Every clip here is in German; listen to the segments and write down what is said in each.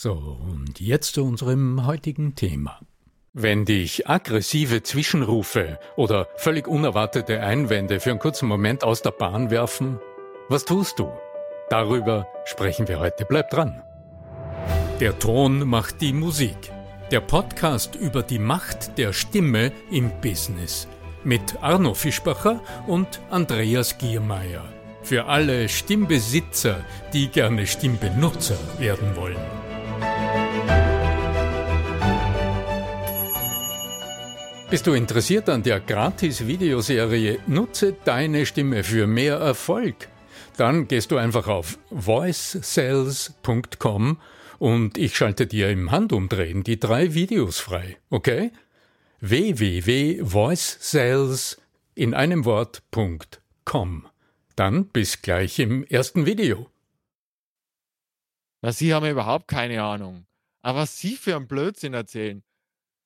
So, und jetzt zu unserem heutigen Thema. Wenn dich aggressive Zwischenrufe oder völlig unerwartete Einwände für einen kurzen Moment aus der Bahn werfen, was tust du? Darüber sprechen wir heute. Bleib dran. Der Ton macht die Musik. Der Podcast über die Macht der Stimme im Business. Mit Arno Fischbacher und Andreas Giermeier. Für alle Stimmbesitzer, die gerne Stimmbenutzer werden wollen. Bist du interessiert an der Gratis-Videoserie Nutze deine Stimme für mehr Erfolg? Dann gehst du einfach auf voicesales.com und ich schalte dir im Handumdrehen die drei Videos frei, okay? www.voicesales in einem Wort.com. Dann bis gleich im ersten Video. Na, Sie haben überhaupt keine Ahnung. Aber was Sie für einen Blödsinn erzählen.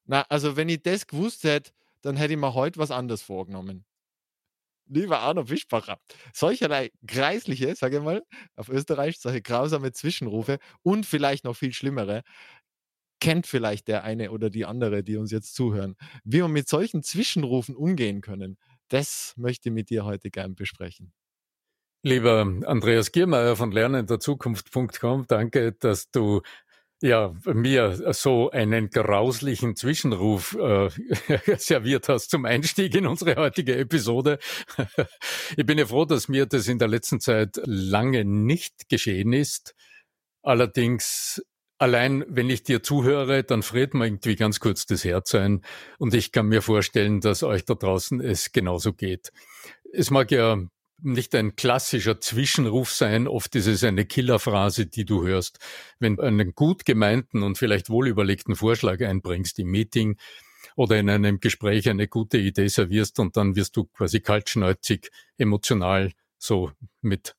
Na, also wenn ich das gewusst hätte, dann hätte ich mir heute was anderes vorgenommen. Lieber Arno Fischbacher, solcherlei greisliche, sage ich mal, auf Österreich, solche grausame Zwischenrufe und vielleicht noch viel schlimmere, kennt vielleicht der eine oder die andere, die uns jetzt zuhören. Wie wir mit solchen Zwischenrufen umgehen können, das möchte ich mit dir heute gern besprechen. Lieber Andreas Giermeier von lernenderzukunft.com, danke, dass du ja, mir so einen grauslichen Zwischenruf äh, serviert hast zum Einstieg in unsere heutige Episode. ich bin ja froh, dass mir das in der letzten Zeit lange nicht geschehen ist. Allerdings Allein, wenn ich dir zuhöre, dann friert mir irgendwie ganz kurz das Herz ein. Und ich kann mir vorstellen, dass euch da draußen es genauso geht. Es mag ja nicht ein klassischer Zwischenruf sein. Oft ist es eine Killerphrase, die du hörst, wenn du einen gut gemeinten und vielleicht wohlüberlegten Vorschlag einbringst im Meeting oder in einem Gespräch eine gute Idee servierst und dann wirst du quasi kaltschnäuzig, emotional, so mit,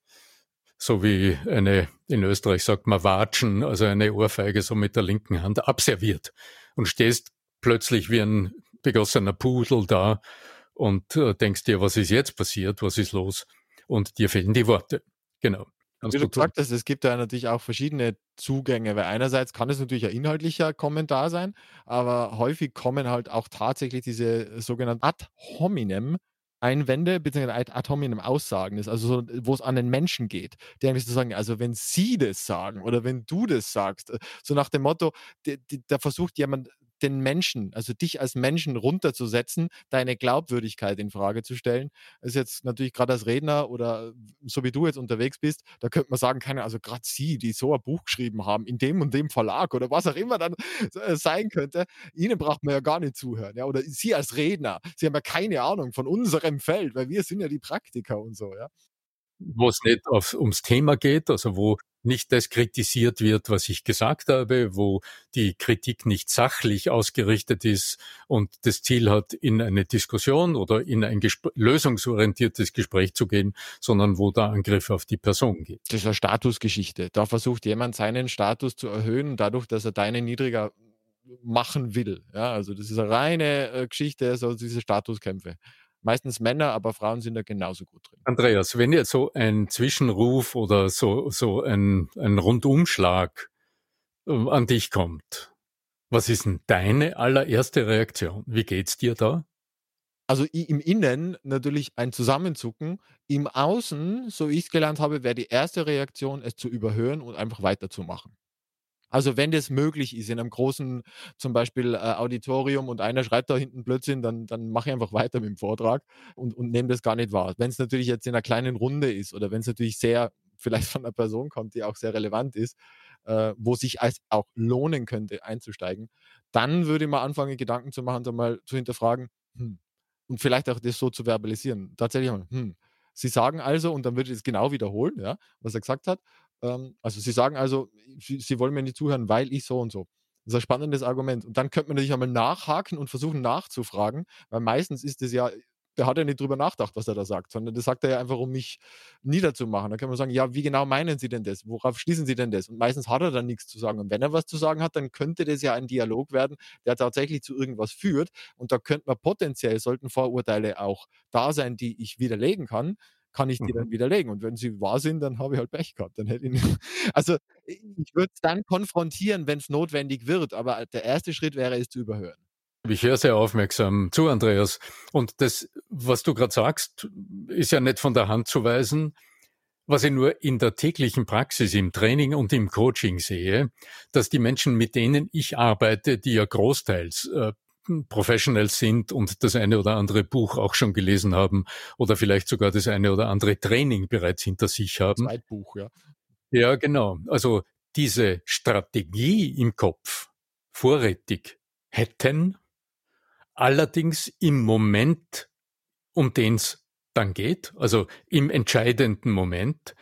so wie eine, in Österreich sagt man Watschen, also eine Ohrfeige so mit der linken Hand abserviert und stehst plötzlich wie ein begossener Pudel da und äh, denkst dir, was ist jetzt passiert, was ist los? Und dir fehlen die Worte. Genau. Wie du gesagt hast, es gibt ja natürlich auch verschiedene Zugänge, weil einerseits kann es natürlich ein inhaltlicher Kommentar sein, aber häufig kommen halt auch tatsächlich diese sogenannten ad hominem Einwände bzw. ad hominem Aussagen ist, also so, wo es an den Menschen geht, die eigentlich so sagen, also wenn sie das sagen oder wenn du das sagst, äh, so nach dem Motto, da versucht jemand den Menschen, also dich als Menschen runterzusetzen, deine Glaubwürdigkeit in Frage zu stellen. Ist jetzt natürlich gerade als Redner oder so wie du jetzt unterwegs bist, da könnte man sagen, keine, also gerade Sie, die so ein Buch geschrieben haben, in dem und dem Verlag oder was auch immer dann äh, sein könnte, Ihnen braucht man ja gar nicht zuhören. Ja? Oder Sie als Redner, Sie haben ja keine Ahnung von unserem Feld, weil wir sind ja die Praktiker und so, ja wo es nicht auf, ums Thema geht, also wo nicht das kritisiert wird, was ich gesagt habe, wo die Kritik nicht sachlich ausgerichtet ist und das Ziel hat, in eine Diskussion oder in ein Gespr lösungsorientiertes Gespräch zu gehen, sondern wo der Angriff auf die Person geht. Das ist eine Statusgeschichte. Da versucht jemand seinen Status zu erhöhen, dadurch, dass er deinen niedriger machen will. Ja, also das ist eine reine äh, Geschichte, so diese Statuskämpfe meistens Männer, aber Frauen sind da genauso gut drin. Andreas, wenn jetzt so ein Zwischenruf oder so, so ein, ein Rundumschlag äh, an dich kommt, was ist denn deine allererste Reaktion? Wie geht's dir da? Also im Innen natürlich ein Zusammenzucken. Im Außen, so wie ich es gelernt habe, wäre die erste Reaktion, es zu überhören und einfach weiterzumachen. Also wenn das möglich ist in einem großen, zum Beispiel äh, Auditorium und einer schreibt da hinten Blödsinn, dann, dann mache ich einfach weiter mit dem Vortrag und, und nehme das gar nicht wahr. Wenn es natürlich jetzt in einer kleinen Runde ist oder wenn es natürlich sehr vielleicht von einer Person kommt, die auch sehr relevant ist, äh, wo sich als auch lohnen könnte, einzusteigen, dann würde ich mal anfangen, Gedanken zu machen, so mal zu hinterfragen, hm, und vielleicht auch das so zu verbalisieren. Tatsächlich hm, Sie sagen also, und dann würde ich es genau wiederholen, ja, was er gesagt hat. Ähm, also Sie sagen also, Sie, Sie, wollen mir nicht zuhören, weil ich so und so. Das ist ein spannendes Argument. Und dann könnte man natürlich einmal nachhaken und versuchen nachzufragen, weil meistens ist es ja der hat ja nicht drüber nachgedacht, was er da sagt, sondern das sagt er ja einfach, um mich niederzumachen. Da kann man sagen, ja, wie genau meinen Sie denn das? Worauf schließen Sie denn das? Und meistens hat er dann nichts zu sagen. Und wenn er was zu sagen hat, dann könnte das ja ein Dialog werden, der tatsächlich zu irgendwas führt. Und da könnte man potenziell, sollten Vorurteile auch da sein, die ich widerlegen kann, kann ich die mhm. dann widerlegen. Und wenn sie wahr sind, dann habe ich halt Pech gehabt. Dann hätte ich nicht, also ich würde es dann konfrontieren, wenn es notwendig wird. Aber der erste Schritt wäre es zu überhören. Ich höre sehr aufmerksam zu, Andreas. Und das, was du gerade sagst, ist ja nicht von der Hand zu weisen. Was ich nur in der täglichen Praxis, im Training und im Coaching sehe, dass die Menschen, mit denen ich arbeite, die ja großteils äh, Professionals sind und das eine oder andere Buch auch schon gelesen haben oder vielleicht sogar das eine oder andere Training bereits hinter sich haben. Zweitbuch, ja. Ja, genau. Also diese Strategie im Kopf vorrätig hätten, allerdings im Moment, um den es dann geht, also im entscheidenden Moment,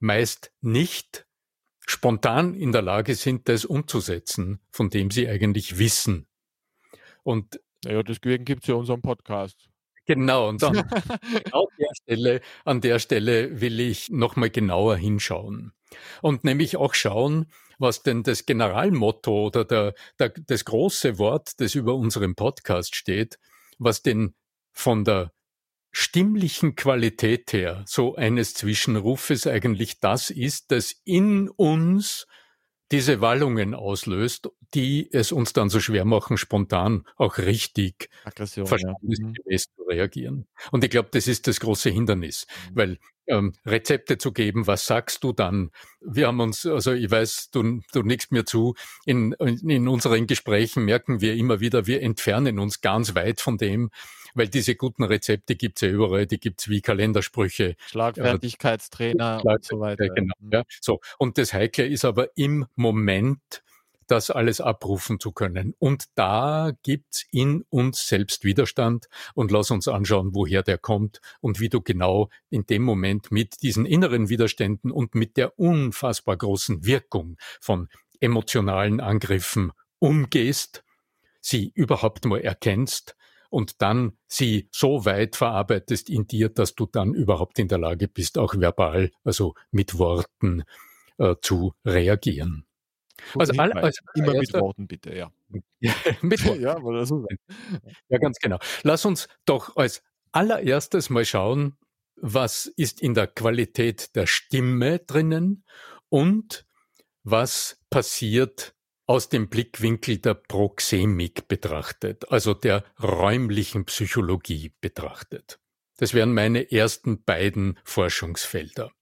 meist nicht spontan in der Lage sind, das umzusetzen, von dem sie eigentlich wissen. Und ja, deswegen gibt es ja unseren Podcast. Genau, und dann an der Stelle, an der Stelle will ich nochmal genauer hinschauen. Und nämlich auch schauen, was denn das Generalmotto oder der, der, das große Wort, das über unserem Podcast steht, was denn von der stimmlichen Qualität her so eines Zwischenrufes eigentlich das ist, das in uns diese Wallungen auslöst, die es uns dann so schwer machen, spontan auch richtig verstandesgemäß ja. Mhm. zu reagieren. Und ich glaube, das ist das große Hindernis, mhm. weil ähm, Rezepte zu geben, was sagst du dann? Wir haben uns, also ich weiß, du, du nickst mir zu, in, in, in unseren Gesprächen merken wir immer wieder, wir entfernen uns ganz weit von dem, weil diese guten Rezepte gibt's ja überall, die gibt's wie Kalendersprüche. Schlagfertigkeitstrainer äh, und so weiter. Genau, mhm. ja. So. Und das Heikle ist aber im Moment, das alles abrufen zu können. Und da gibt's in uns selbst Widerstand und lass uns anschauen, woher der kommt und wie du genau in dem Moment mit diesen inneren Widerständen und mit der unfassbar großen Wirkung von emotionalen Angriffen umgehst, sie überhaupt mal erkennst und dann sie so weit verarbeitest in dir, dass du dann überhaupt in der Lage bist, auch verbal, also mit Worten äh, zu reagieren. Also all, als immer mit Worten bitte, ja. ja mit Worten. ja, oder so ja, ganz genau. Lass uns doch als allererstes mal schauen, was ist in der Qualität der Stimme drinnen und was passiert aus dem Blickwinkel der Proxemik betrachtet, also der räumlichen Psychologie betrachtet. Das wären meine ersten beiden Forschungsfelder.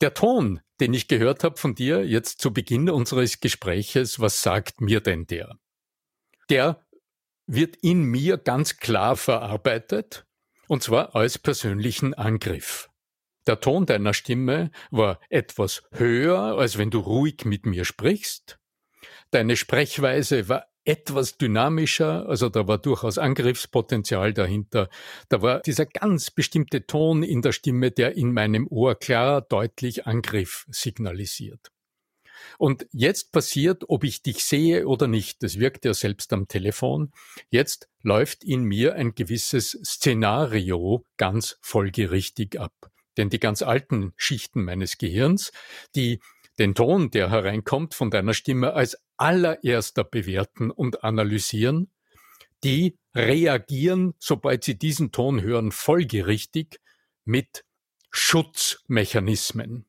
Der Ton, den ich gehört habe von dir jetzt zu Beginn unseres Gespräches, was sagt mir denn der? Der wird in mir ganz klar verarbeitet, und zwar als persönlichen Angriff. Der Ton deiner Stimme war etwas höher, als wenn du ruhig mit mir sprichst, Deine Sprechweise war etwas dynamischer, also da war durchaus Angriffspotenzial dahinter. Da war dieser ganz bestimmte Ton in der Stimme, der in meinem Ohr klar, deutlich Angriff signalisiert. Und jetzt passiert, ob ich dich sehe oder nicht, das wirkt ja selbst am Telefon, jetzt läuft in mir ein gewisses Szenario ganz folgerichtig ab. Denn die ganz alten Schichten meines Gehirns, die den Ton, der hereinkommt von deiner Stimme, als allererster bewerten und analysieren, die reagieren, sobald sie diesen Ton hören, folgerichtig mit Schutzmechanismen.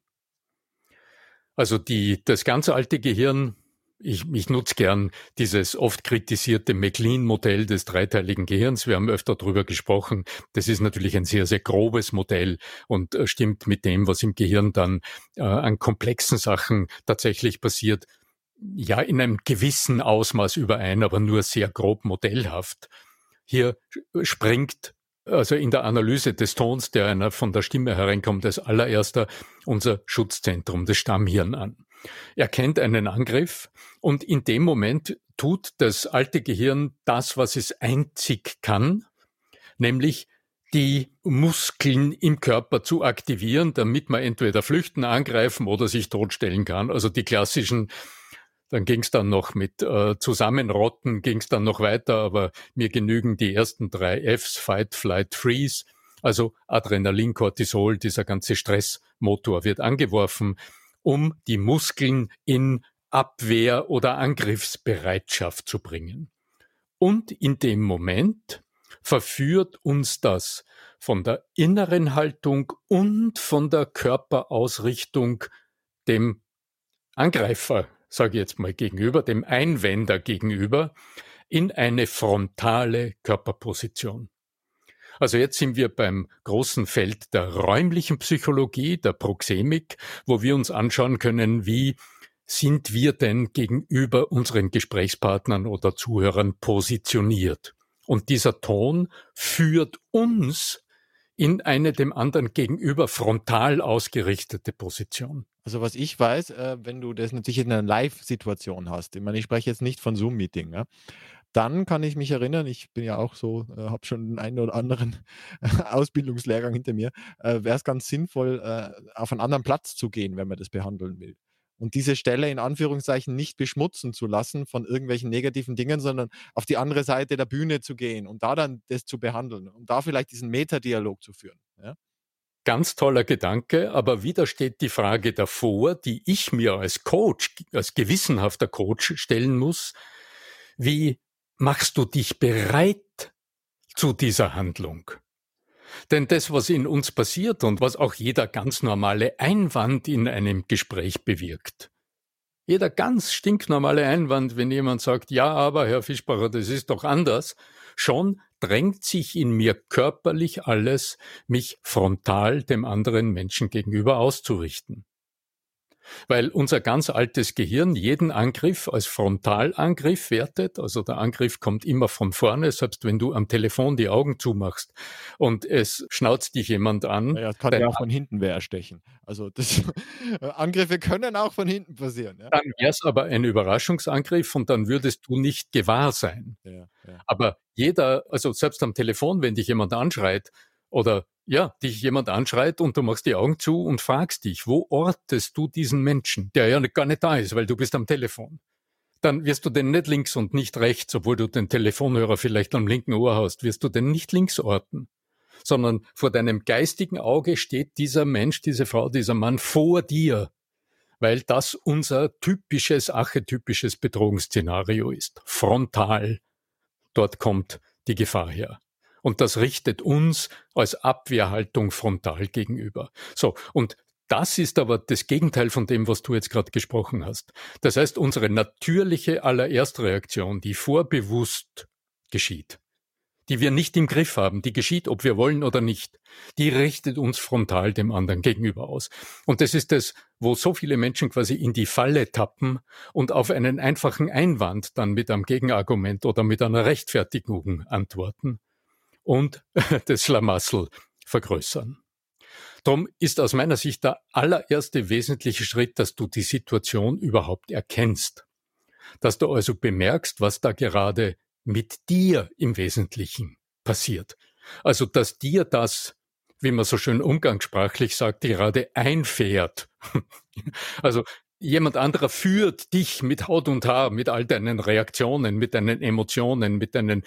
Also die, das ganz alte Gehirn, ich, ich nutze gern dieses oft kritisierte McLean-Modell des dreiteiligen Gehirns. Wir haben öfter darüber gesprochen. Das ist natürlich ein sehr, sehr grobes Modell und äh, stimmt mit dem, was im Gehirn dann äh, an komplexen Sachen tatsächlich passiert, ja in einem gewissen Ausmaß überein, aber nur sehr grob modellhaft. Hier springt also in der Analyse des Tons, der einer von der Stimme hereinkommt, als allererster unser Schutzzentrum, das Stammhirn an. Er kennt einen Angriff und in dem Moment tut das alte Gehirn das, was es einzig kann, nämlich die Muskeln im Körper zu aktivieren, damit man entweder flüchten, angreifen oder sich totstellen kann. Also die klassischen dann ging es dann noch mit äh, Zusammenrotten, ging es dann noch weiter, aber mir genügen die ersten drei Fs, Fight, Flight, Freeze. Also Adrenalin, Cortisol, dieser ganze Stressmotor wird angeworfen, um die Muskeln in Abwehr- oder Angriffsbereitschaft zu bringen. Und in dem Moment verführt uns das von der inneren Haltung und von der Körperausrichtung dem Angreifer sage ich jetzt mal gegenüber, dem Einwender gegenüber, in eine frontale Körperposition. Also jetzt sind wir beim großen Feld der räumlichen Psychologie, der Proxemik, wo wir uns anschauen können, wie sind wir denn gegenüber unseren Gesprächspartnern oder Zuhörern positioniert. Und dieser Ton führt uns in eine dem anderen gegenüber frontal ausgerichtete Position. Also was ich weiß, äh, wenn du das natürlich in einer Live-Situation hast, ich meine, ich spreche jetzt nicht von Zoom-Meeting, dann kann ich mich erinnern, ich bin ja auch so, äh, habe schon den einen oder anderen Ausbildungslehrgang hinter mir, äh, wäre es ganz sinnvoll, äh, auf einen anderen Platz zu gehen, wenn man das behandeln will und diese Stelle in Anführungszeichen nicht beschmutzen zu lassen von irgendwelchen negativen Dingen, sondern auf die andere Seite der Bühne zu gehen und da dann das zu behandeln und da vielleicht diesen Metadialog zu führen. Ja? Ganz toller Gedanke, aber wieder steht die Frage davor, die ich mir als Coach, als gewissenhafter Coach stellen muss. Wie machst du dich bereit zu dieser Handlung? Denn das, was in uns passiert und was auch jeder ganz normale Einwand in einem Gespräch bewirkt, jeder ganz stinknormale Einwand, wenn jemand sagt, ja, aber Herr Fischbacher, das ist doch anders, schon drängt sich in mir körperlich alles, mich frontal dem anderen Menschen gegenüber auszurichten weil unser ganz altes Gehirn jeden Angriff als Frontalangriff wertet. Also der Angriff kommt immer von vorne, selbst wenn du am Telefon die Augen zumachst und es schnauzt dich jemand an. Ja, kann ja auch von hinten wer erstechen. Also das, Angriffe können auch von hinten passieren. Ja? Dann wäre es aber ein Überraschungsangriff und dann würdest du nicht gewahr sein. Ja, ja. Aber jeder, also selbst am Telefon, wenn dich jemand anschreit oder ja, dich jemand anschreit und du machst die Augen zu und fragst dich, wo ortest du diesen Menschen, der ja gar nicht da ist, weil du bist am Telefon. Dann wirst du den nicht links und nicht rechts, obwohl du den Telefonhörer vielleicht am linken Ohr hast, wirst du den nicht links orten, sondern vor deinem geistigen Auge steht dieser Mensch, diese Frau, dieser Mann vor dir, weil das unser typisches, archetypisches Bedrohungsszenario ist. Frontal. Dort kommt die Gefahr her. Und das richtet uns als Abwehrhaltung frontal gegenüber. So, und das ist aber das Gegenteil von dem, was du jetzt gerade gesprochen hast. Das heißt, unsere natürliche allererstreaktion, die vorbewusst geschieht, die wir nicht im Griff haben, die geschieht, ob wir wollen oder nicht, die richtet uns frontal dem anderen gegenüber aus. Und das ist das, wo so viele Menschen quasi in die Falle tappen und auf einen einfachen Einwand dann mit einem Gegenargument oder mit einer Rechtfertigung antworten und das Schlamassel vergrößern. Darum ist aus meiner Sicht der allererste wesentliche Schritt, dass du die Situation überhaupt erkennst. Dass du also bemerkst, was da gerade mit dir im Wesentlichen passiert. Also, dass dir das, wie man so schön umgangssprachlich sagt, gerade einfährt. also, jemand anderer führt dich mit Haut und Haar, mit all deinen Reaktionen, mit deinen Emotionen, mit deinen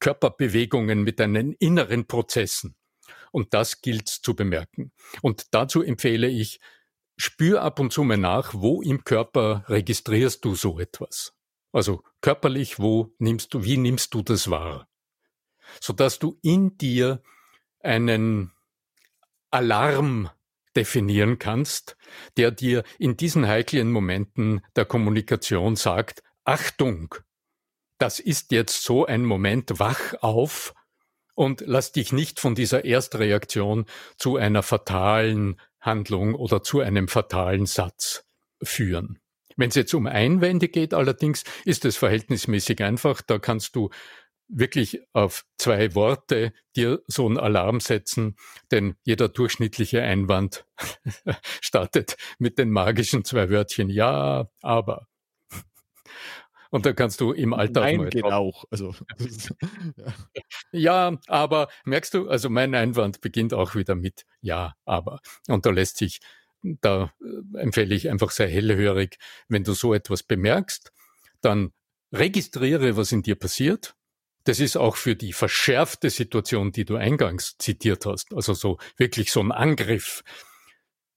Körperbewegungen, mit deinen inneren Prozessen. Und das gilt zu bemerken. Und dazu empfehle ich, spür ab und zu mal nach, wo im Körper registrierst du so etwas. Also körperlich, wo nimmst du, wie nimmst du das wahr? Sodass du in dir einen Alarm definieren kannst, der dir in diesen heiklen Momenten der Kommunikation sagt, Achtung, das ist jetzt so ein Moment, wach auf und lass dich nicht von dieser Erstreaktion zu einer fatalen Handlung oder zu einem fatalen Satz führen. Wenn es jetzt um Einwände geht allerdings, ist es verhältnismäßig einfach. Da kannst du wirklich auf zwei Worte dir so einen Alarm setzen, denn jeder durchschnittliche Einwand startet mit den magischen zwei Wörtchen Ja, aber. Und da kannst du im Alltag Nein, mal geht auch. Also, ja. ja, aber merkst du, also mein Einwand beginnt auch wieder mit Ja, aber. Und da lässt sich, da äh, empfehle ich einfach sehr hellhörig, wenn du so etwas bemerkst, dann registriere, was in dir passiert. Das ist auch für die verschärfte Situation, die du eingangs zitiert hast, also so wirklich so ein Angriff.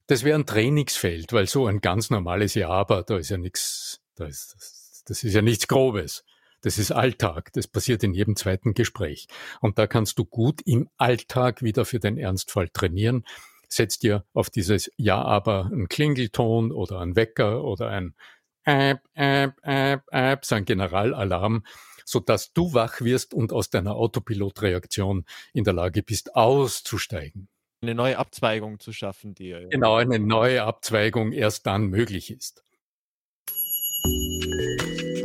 Das wäre ein Trainingsfeld, weil so ein ganz normales Ja, aber da ist ja nichts, da ist das das ist ja nichts Grobes. Das ist Alltag. Das passiert in jedem zweiten Gespräch. Und da kannst du gut im Alltag wieder für den Ernstfall trainieren. Setz dir auf dieses Ja, aber einen Klingelton oder einen Wecker oder ein App, App, App, App, so ein Generalalarm, sodass du wach wirst und aus deiner Autopilotreaktion in der Lage bist, auszusteigen. Eine neue Abzweigung zu schaffen, die. Genau, eine neue Abzweigung erst dann möglich ist.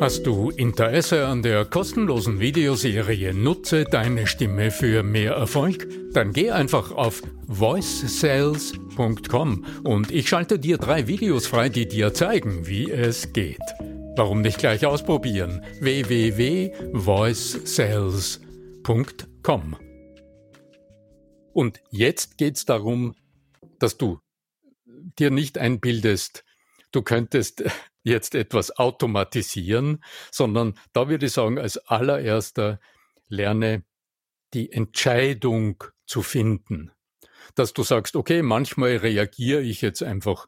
Hast du Interesse an der kostenlosen Videoserie Nutze deine Stimme für mehr Erfolg? Dann geh einfach auf voicesales.com und ich schalte dir drei Videos frei, die dir zeigen, wie es geht. Warum nicht gleich ausprobieren? www.voicesales.com Und jetzt geht's darum, dass du dir nicht einbildest, du könntest jetzt etwas automatisieren, sondern da würde ich sagen, als allererster lerne die Entscheidung zu finden. Dass du sagst, okay, manchmal reagiere ich jetzt einfach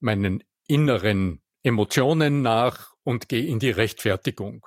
meinen inneren Emotionen nach und gehe in die Rechtfertigung.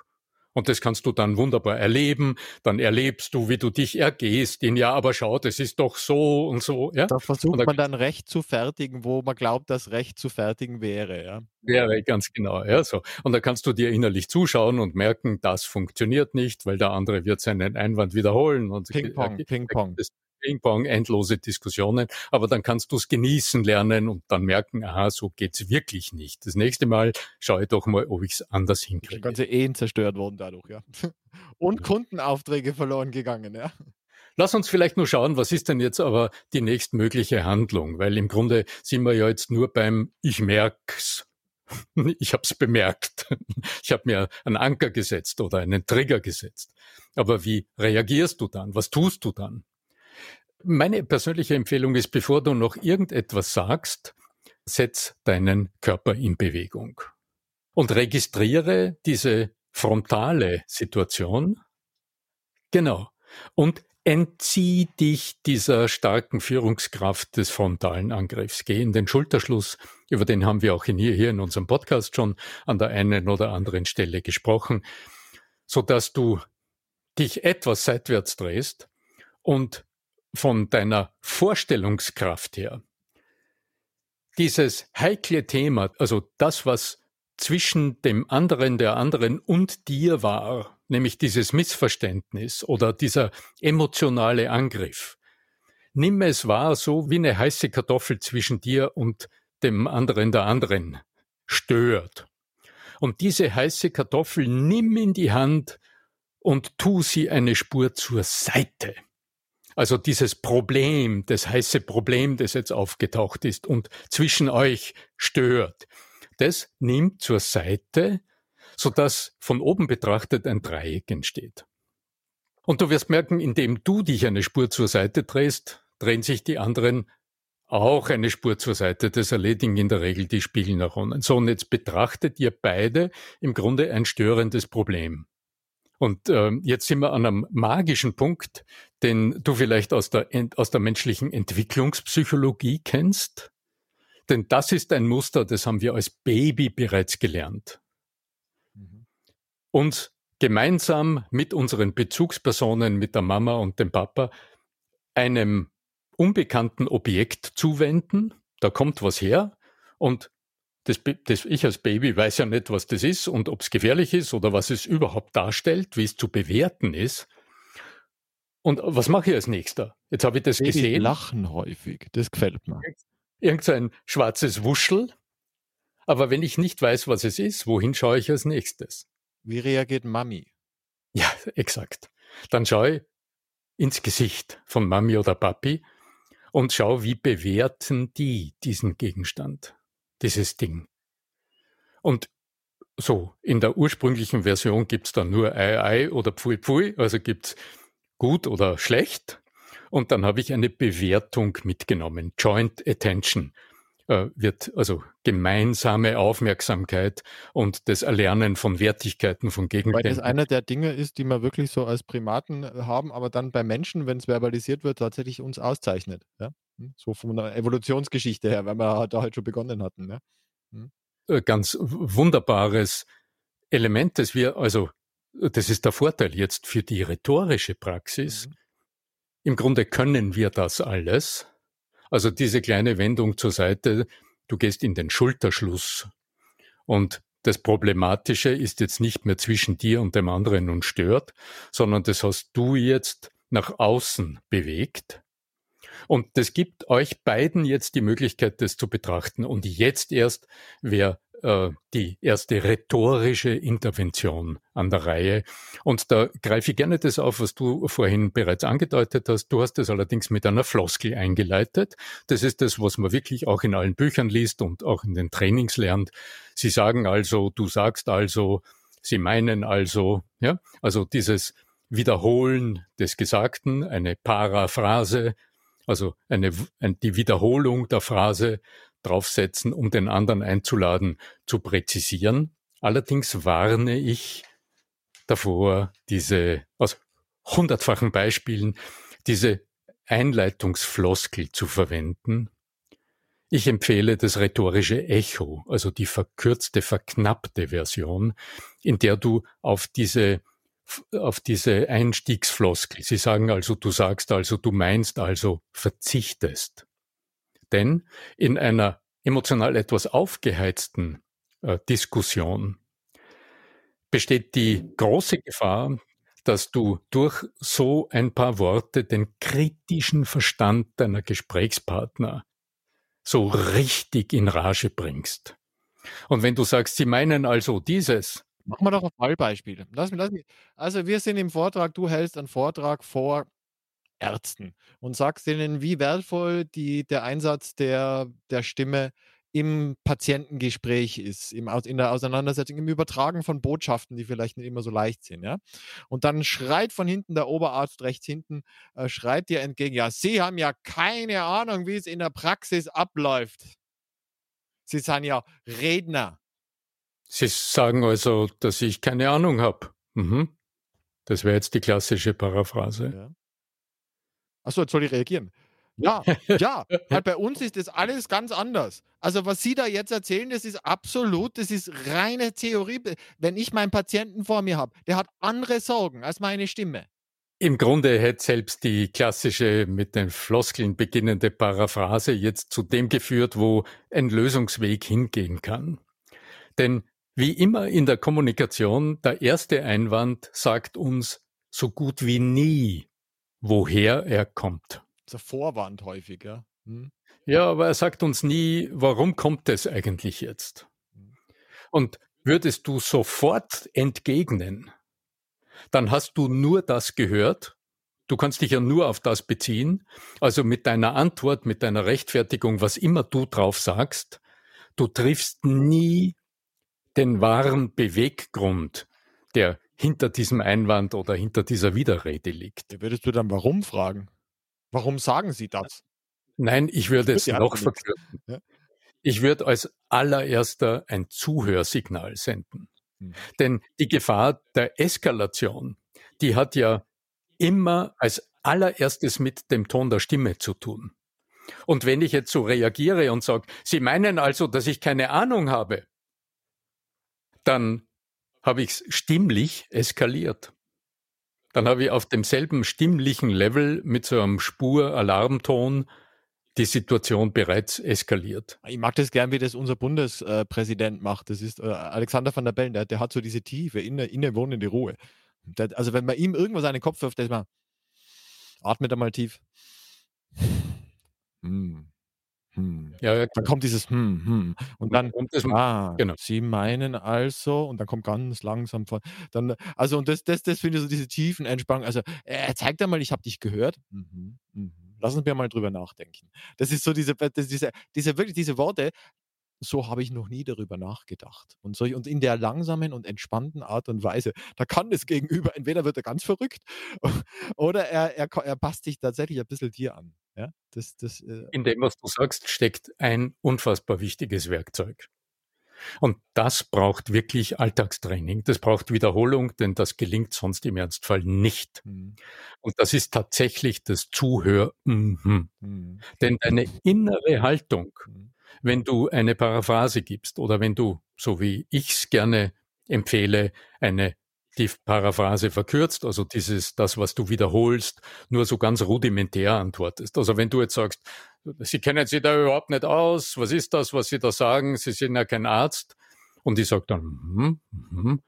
Und das kannst du dann wunderbar erleben. Dann erlebst du, wie du dich ergehst in, ja, aber schau, das ist doch so und so. Ja? Da versucht da, man dann Recht zu fertigen, wo man glaubt, dass Recht zu fertigen wäre. Ja? Wäre, ganz genau. Ja, so. Und da kannst du dir innerlich zuschauen und merken, das funktioniert nicht, weil der andere wird seinen Einwand wiederholen. Und Ping-Pong, Ping-Pong. Ping-Pong, endlose Diskussionen, aber dann kannst du es genießen lernen und dann merken, aha, so geht's wirklich nicht. Das nächste Mal schaue ich doch mal, ob ich es anders hinkriege. Ganze Ehen zerstört worden dadurch, ja. Und Kundenaufträge verloren gegangen, ja. Lass uns vielleicht nur schauen, was ist denn jetzt aber die nächstmögliche Handlung? Weil im Grunde sind wir ja jetzt nur beim Ich merk's. Ich habe es bemerkt. Ich habe mir einen Anker gesetzt oder einen Trigger gesetzt. Aber wie reagierst du dann? Was tust du dann? Meine persönliche Empfehlung ist, bevor du noch irgendetwas sagst, setz deinen Körper in Bewegung und registriere diese frontale Situation. Genau. Und entzieh dich dieser starken Führungskraft des frontalen Angriffs. Geh in den Schulterschluss, über den haben wir auch in hier, hier in unserem Podcast schon an der einen oder anderen Stelle gesprochen, so dass du dich etwas seitwärts drehst und von deiner Vorstellungskraft her dieses heikle Thema, also das, was zwischen dem anderen, der anderen und dir war, nämlich dieses Missverständnis oder dieser emotionale Angriff, nimm es wahr so wie eine heiße Kartoffel zwischen dir und dem anderen, der anderen stört. Und diese heiße Kartoffel nimm in die Hand und tu sie eine Spur zur Seite. Also dieses Problem, das heiße Problem, das jetzt aufgetaucht ist und zwischen euch stört, das nimmt zur Seite, sodass von oben betrachtet ein Dreieck entsteht. Und du wirst merken, indem du dich eine Spur zur Seite drehst, drehen sich die anderen auch eine Spur zur Seite. Das erledigen in der Regel die Spiegelneuronen. So, und jetzt betrachtet ihr beide im Grunde ein störendes Problem. Und äh, jetzt sind wir an einem magischen Punkt, den du vielleicht aus der, aus der menschlichen Entwicklungspsychologie kennst. Denn das ist ein Muster, das haben wir als Baby bereits gelernt. Mhm. Uns gemeinsam mit unseren Bezugspersonen, mit der Mama und dem Papa, einem unbekannten Objekt zuwenden da kommt was her und das, das, ich als Baby weiß ja nicht, was das ist und ob es gefährlich ist oder was es überhaupt darstellt, wie es zu bewerten ist. Und was mache ich als nächster? Jetzt habe ich das Babys gesehen. lachen häufig, das gefällt mir. Irgend so ein schwarzes Wuschel. Aber wenn ich nicht weiß, was es ist, wohin schaue ich als nächstes? Wie reagiert Mami? Ja, exakt. Dann schaue ich ins Gesicht von Mami oder Papi und schaue, wie bewerten die diesen Gegenstand, dieses Ding. Und so, in der ursprünglichen Version gibt's dann nur Ei, Ei oder Pfui, Pfui, also gibt's gut oder schlecht. Und dann habe ich eine Bewertung mitgenommen. Joint Attention äh, wird also gemeinsame Aufmerksamkeit und das Erlernen von Wertigkeiten von Weil Gegenständen. das einer der Dinge ist, die wir wirklich so als Primaten äh, haben, aber dann bei Menschen, wenn es verbalisiert wird, tatsächlich uns auszeichnet. Ja? Hm, So von der Evolutionsgeschichte her, weil wir da halt schon begonnen hatten. Ne? Äh, ganz wunderbares Element, das wir, also das ist der Vorteil jetzt für die rhetorische Praxis. Mhm. Im Grunde können wir das alles. Also diese kleine Wendung zur Seite, du gehst in den Schulterschluss. Und das Problematische ist jetzt nicht mehr zwischen dir und dem anderen und stört, sondern das hast du jetzt nach außen bewegt. Und das gibt euch beiden jetzt die Möglichkeit, das zu betrachten. Und jetzt erst wäre äh, die erste rhetorische Intervention an der Reihe. Und da greife ich gerne das auf, was du vorhin bereits angedeutet hast. Du hast es allerdings mit einer Floskel eingeleitet. Das ist das, was man wirklich auch in allen Büchern liest und auch in den Trainings lernt. Sie sagen also, du sagst also, sie meinen also, ja, also dieses Wiederholen des Gesagten, eine Paraphrase, also eine, ein, die Wiederholung der Phrase draufsetzen, um den anderen einzuladen, zu präzisieren. Allerdings warne ich davor, diese aus hundertfachen Beispielen, diese Einleitungsfloskel zu verwenden. Ich empfehle das rhetorische Echo, also die verkürzte, verknappte Version, in der du auf diese auf diese Einstiegsfloskel. Sie sagen also, du sagst also, du meinst also, verzichtest. Denn in einer emotional etwas aufgeheizten äh, Diskussion besteht die große Gefahr, dass du durch so ein paar Worte den kritischen Verstand deiner Gesprächspartner so richtig in Rage bringst. Und wenn du sagst, sie meinen also dieses, Machen wir doch ein Fallbeispiel. Lass lass mich. Also wir sind im Vortrag, du hältst einen Vortrag vor Ärzten und sagst ihnen, wie wertvoll die, der Einsatz der, der Stimme im Patientengespräch ist, im, in der Auseinandersetzung, im Übertragen von Botschaften, die vielleicht nicht immer so leicht sind. Ja? Und dann schreit von hinten der Oberarzt rechts hinten, äh, schreit dir entgegen, ja, Sie haben ja keine Ahnung, wie es in der Praxis abläuft. Sie sind ja Redner. Sie sagen also, dass ich keine Ahnung habe. Mhm. Das wäre jetzt die klassische Paraphrase. Ja. Achso, jetzt soll ich reagieren. Ja, ja, halt bei uns ist das alles ganz anders. Also was Sie da jetzt erzählen, das ist absolut, das ist reine Theorie. Wenn ich meinen Patienten vor mir habe, der hat andere Sorgen als meine Stimme. Im Grunde hätte selbst die klassische mit den Floskeln beginnende Paraphrase jetzt zu dem geführt, wo ein Lösungsweg hingehen kann. Denn wie immer in der Kommunikation, der erste Einwand sagt uns so gut wie nie, woher er kommt. Das ist ein Vorwand häufig, ja. Hm. Ja, aber er sagt uns nie, warum kommt es eigentlich jetzt? Hm. Und würdest du sofort entgegnen, dann hast du nur das gehört. Du kannst dich ja nur auf das beziehen. Also mit deiner Antwort, mit deiner Rechtfertigung, was immer du drauf sagst, du triffst nie den wahren Beweggrund, der hinter diesem Einwand oder hinter dieser Widerrede liegt. Ja, würdest du dann warum fragen? Warum sagen Sie das? Nein, ich würde es noch verkürzen. Ja? Ich würde als allererster ein Zuhörsignal senden. Hm. Denn die Gefahr der Eskalation, die hat ja immer als allererstes mit dem Ton der Stimme zu tun. Und wenn ich jetzt so reagiere und sage, Sie meinen also, dass ich keine Ahnung habe, dann habe ich es stimmlich eskaliert. Dann habe ich auf demselben stimmlichen Level mit so einem Spur-Alarmton die Situation bereits eskaliert. Ich mag das gern, wie das unser Bundespräsident macht. Das ist äh, Alexander van der Bellen, der, der, hat so diese tiefe, inne, innewohnende Ruhe. Der, also wenn man ihm irgendwas an den Kopf wirft, der mal, atmet er mal tief. Hm. Hm. Ja, ja, dann kommt dieses hm, hm. Und dann kommt es, ah, genau. Sie meinen also, und dann kommt ganz langsam von, dann, also, und das, das, das finde ich so diese tiefen Entspannung. Also, er zeigt einmal, ich habe dich gehört. Mhm, mhm. Lassen wir mal drüber nachdenken. Das ist so diese, diese, diese, wirklich diese Worte, so habe ich noch nie darüber nachgedacht. Und, so, und in der langsamen und entspannten Art und Weise, da kann das Gegenüber, entweder wird er ganz verrückt oder er, er, er passt sich tatsächlich ein bisschen dir an. Ja, das, das, äh in dem, was du sagst, steckt ein unfassbar wichtiges Werkzeug. Und das braucht wirklich Alltagstraining. Das braucht Wiederholung, denn das gelingt sonst im Ernstfall nicht. Mhm. Und das ist tatsächlich das Zuhör. Mhm. Mhm. Denn deine innere Haltung, mhm. wenn du eine Paraphrase gibst oder wenn du, so wie ich es gerne empfehle, eine die Paraphrase verkürzt, also dieses, das, was du wiederholst, nur so ganz rudimentär antwortest. Also wenn du jetzt sagst, Sie kennen sich da überhaupt nicht aus, was ist das, was Sie da sagen, Sie sind ja kein Arzt. Und ich sage dann, mm, mm,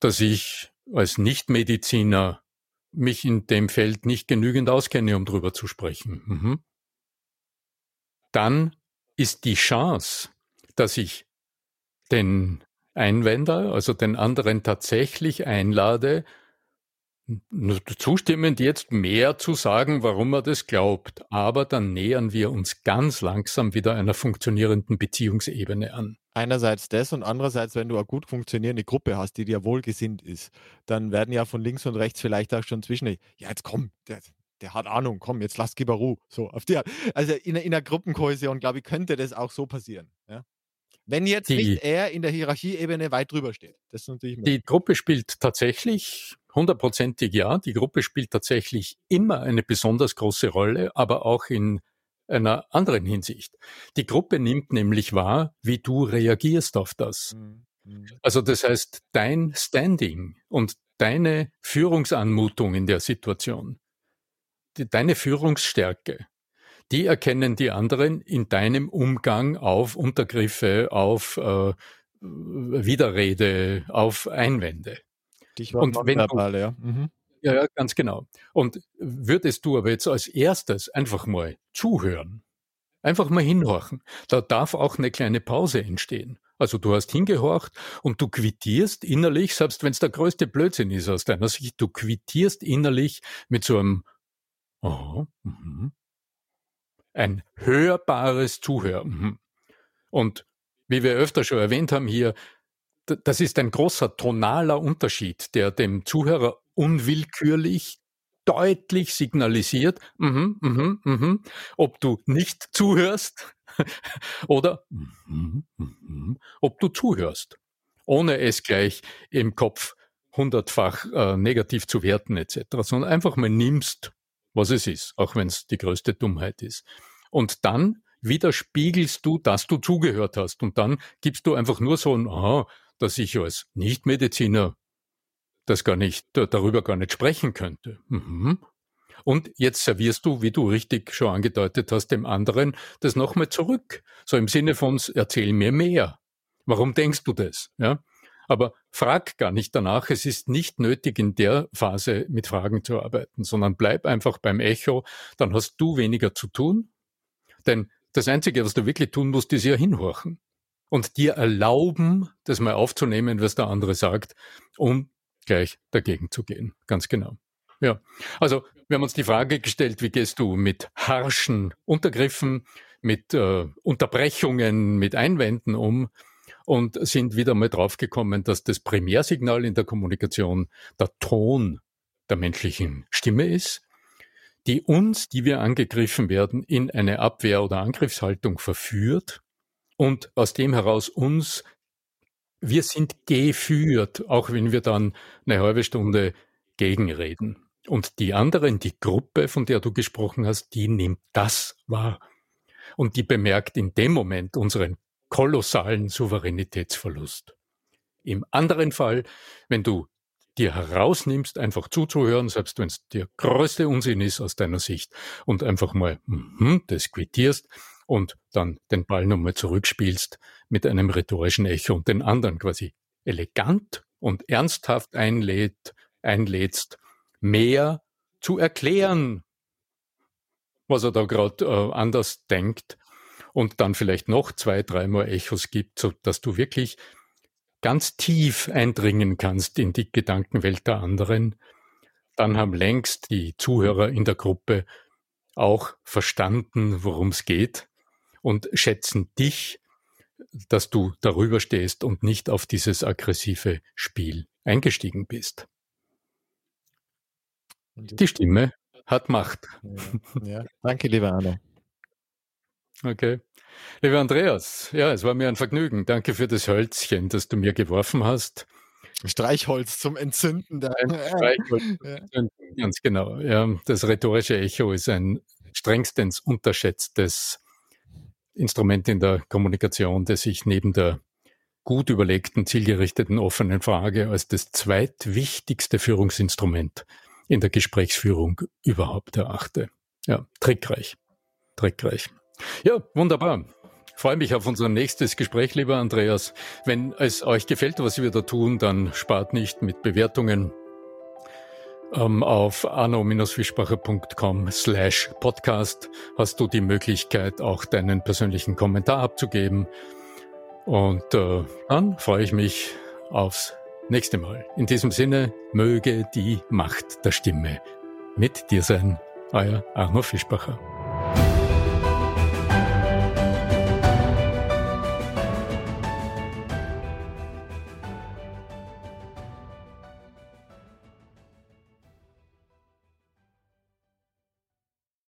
dass ich als Nichtmediziner mich in dem Feld nicht genügend auskenne, um drüber zu sprechen. Mm. Dann ist die Chance, dass ich den Einwender, also den anderen tatsächlich einlade, zustimmend jetzt mehr zu sagen, warum er das glaubt. Aber dann nähern wir uns ganz langsam wieder einer funktionierenden Beziehungsebene an. Einerseits das und andererseits, wenn du eine gut funktionierende Gruppe hast, die dir wohlgesinnt ist, dann werden ja von links und rechts vielleicht auch schon zwischen, ja, jetzt komm, der, der hat Ahnung, komm, jetzt lass Gibaru. So, auf die, also in, in einer Gruppenkohäsion, glaube ich, könnte das auch so passieren. Wenn jetzt die, nicht er in der Hierarchieebene weit drüber steht. Das ist natürlich die Gruppe spielt tatsächlich hundertprozentig ja. Die Gruppe spielt tatsächlich immer eine besonders große Rolle, aber auch in einer anderen Hinsicht. Die Gruppe nimmt nämlich wahr, wie du reagierst auf das. Mhm. mhm. Also das heißt, dein Standing und deine Führungsanmutung in der Situation, die, deine Führungsstärke, die erkennen die anderen in deinem Umgang auf Untergriffe, auf äh, Widerrede, auf Einwände. Und wenn du, ja. Mhm. ja, ja, ganz genau. Und würdest du aber jetzt als erstes einfach mal zuhören, einfach mal hinhorchen, da darf auch eine kleine Pause entstehen. Also du hast hingehorcht und du quittierst innerlich, selbst wenn es der größte Blödsinn ist aus deiner Sicht, du quittierst innerlich mit so einem Oh, mhm, ein hörbares Zuhören. Mhm. Und wie wir öfter schon erwähnt haben hier, das ist ein großer tonaler Unterschied, der dem Zuhörer unwillkürlich deutlich signalisiert, -hmm, mm -hmm, ob du nicht zuhörst oder mm -hmm, ob du zuhörst, ohne es gleich im Kopf hundertfach äh, negativ zu werten etc., sondern einfach mal nimmst, was es ist, auch wenn es die größte Dummheit ist. Und dann widerspiegelst du, dass du zugehört hast. Und dann gibst du einfach nur so ein, aha, dass ich als Nichtmediziner das gar nicht, darüber gar nicht sprechen könnte. Mhm. Und jetzt servierst du, wie du richtig schon angedeutet hast, dem anderen das nochmal zurück. So im Sinne von, erzähl mir mehr. Warum denkst du das? Ja? Aber frag gar nicht danach. Es ist nicht nötig, in der Phase mit Fragen zu arbeiten, sondern bleib einfach beim Echo. Dann hast du weniger zu tun. Denn das Einzige, was du wirklich tun musst, ist ja hinhorchen. Und dir erlauben, das mal aufzunehmen, was der andere sagt, um gleich dagegen zu gehen. Ganz genau. Ja. Also, wir haben uns die Frage gestellt, wie gehst du mit harschen Untergriffen, mit äh, Unterbrechungen, mit Einwänden um? und sind wieder mal draufgekommen, dass das Primärsignal in der Kommunikation der Ton der menschlichen Stimme ist, die uns, die wir angegriffen werden, in eine Abwehr- oder Angriffshaltung verführt und aus dem heraus uns, wir sind geführt, auch wenn wir dann eine halbe Stunde gegenreden. Und die anderen, die Gruppe, von der du gesprochen hast, die nimmt das wahr. Und die bemerkt in dem Moment unseren kolossalen Souveränitätsverlust. Im anderen Fall, wenn du dir herausnimmst, einfach zuzuhören, selbst wenn es der größte Unsinn ist aus deiner Sicht, und einfach mal mm, das quittierst und dann den Ball nochmal zurückspielst mit einem rhetorischen Echo und den anderen quasi elegant und ernsthaft einlädt, einlädst, mehr zu erklären, was er da gerade äh, anders denkt und dann vielleicht noch zwei, dreimal Echos gibt, so dass du wirklich ganz tief eindringen kannst in die Gedankenwelt der anderen, dann haben längst die Zuhörer in der Gruppe auch verstanden, worum es geht und schätzen dich, dass du darüber stehst und nicht auf dieses aggressive Spiel eingestiegen bist. Die Stimme hat Macht. Ja. Danke, lieber Arne. Okay. Lieber Andreas, ja, es war mir ein Vergnügen. Danke für das Hölzchen, das du mir geworfen hast. Streichholz zum Entzünden. Da. Ein Streichholz ja. Entzünden, ganz genau. Ja, das rhetorische Echo ist ein strengstens unterschätztes Instrument in der Kommunikation, das sich neben der gut überlegten, zielgerichteten, offenen Frage als das zweitwichtigste Führungsinstrument in der Gesprächsführung überhaupt erachte. Ja, trickreich. Trickreich. Ja, wunderbar. Freue mich auf unser nächstes Gespräch, lieber Andreas. Wenn es euch gefällt, was wir da tun, dann spart nicht mit Bewertungen. Ähm, auf arno-fischbacher.com slash podcast hast du die Möglichkeit, auch deinen persönlichen Kommentar abzugeben. Und äh, dann freue ich mich aufs nächste Mal. In diesem Sinne, möge die Macht der Stimme mit dir sein. Euer Arno Fischbacher.